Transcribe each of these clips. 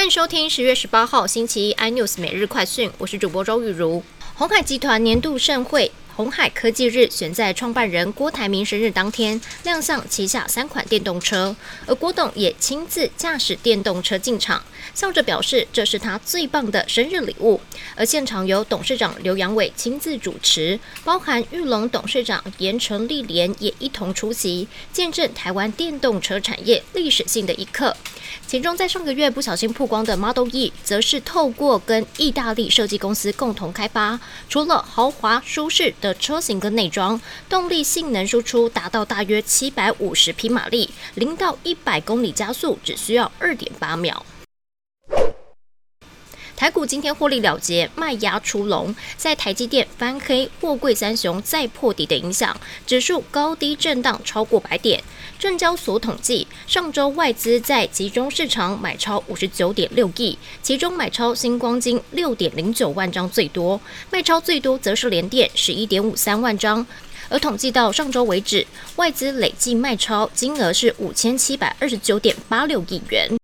欢迎收听十月十八号星期一 iNews 每日快讯，我是主播周玉如。红海集团年度盛会。红海科技日选在创办人郭台铭生日当天亮相旗下三款电动车，而郭董也亲自驾驶电动车进场，笑着表示这是他最棒的生日礼物。而现场由董事长刘阳伟亲自主持，包含玉龙董事长严成立联也一同出席，见证台湾电动车产业历史性的一刻。其中在上个月不小心曝光的 Model E，则是透过跟意大利设计公司共同开发，除了豪华舒适的。车型跟内装，动力性能输出达到大约七百五十匹马力，零到一百公里加速只需要二点八秒。台股今天获利了结，卖压出笼，在台积电翻黑、货柜三雄再破底的影响，指数高低震荡超过百点。证交所统计，上周外资在集中市场买超五十九点六亿，其中买超新光金六点零九万张最多，卖超最多则是联电十一点五三万张。而统计到上周为止，外资累计卖超金额是五千七百二十九点八六亿元。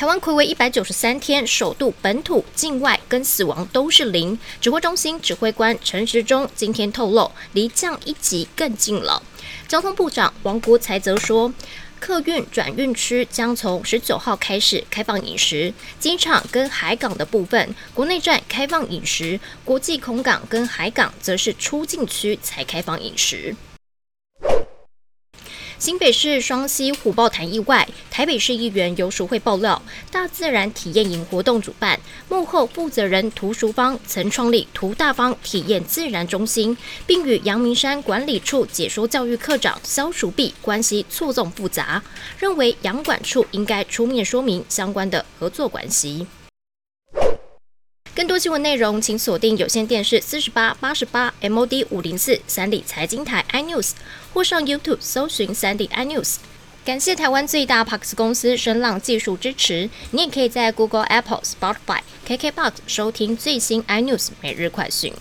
台湾暌违一百九十三天，首度本土、境外跟死亡都是零。指挥中心指挥官陈时中今天透露，离降一级更近了。交通部长王国才则说，客运转运区将从十九号开始开放饮食，机场跟海港的部分，国内站开放饮食，国际空港跟海港则是出境区才开放饮食。新北市双溪虎豹潭意外，台北市议员游淑慧爆料，大自然体验营活动主办幕后负责人涂淑芳曾创立涂大方体验自然中心，并与阳明山管理处解说教育科长肖淑碧关系错综复杂，认为阳管处应该出面说明相关的合作关系。更多新闻内容，请锁定有线电视四十八八十八 MOD 五零四三 D 财经台 iNews，或上 YouTube 搜寻三 D iNews。感谢台湾最大 Parks 公司声浪技术支持。你也可以在 Google、Apple、Spotify、KKBox 收听最新 iNews 每日快讯。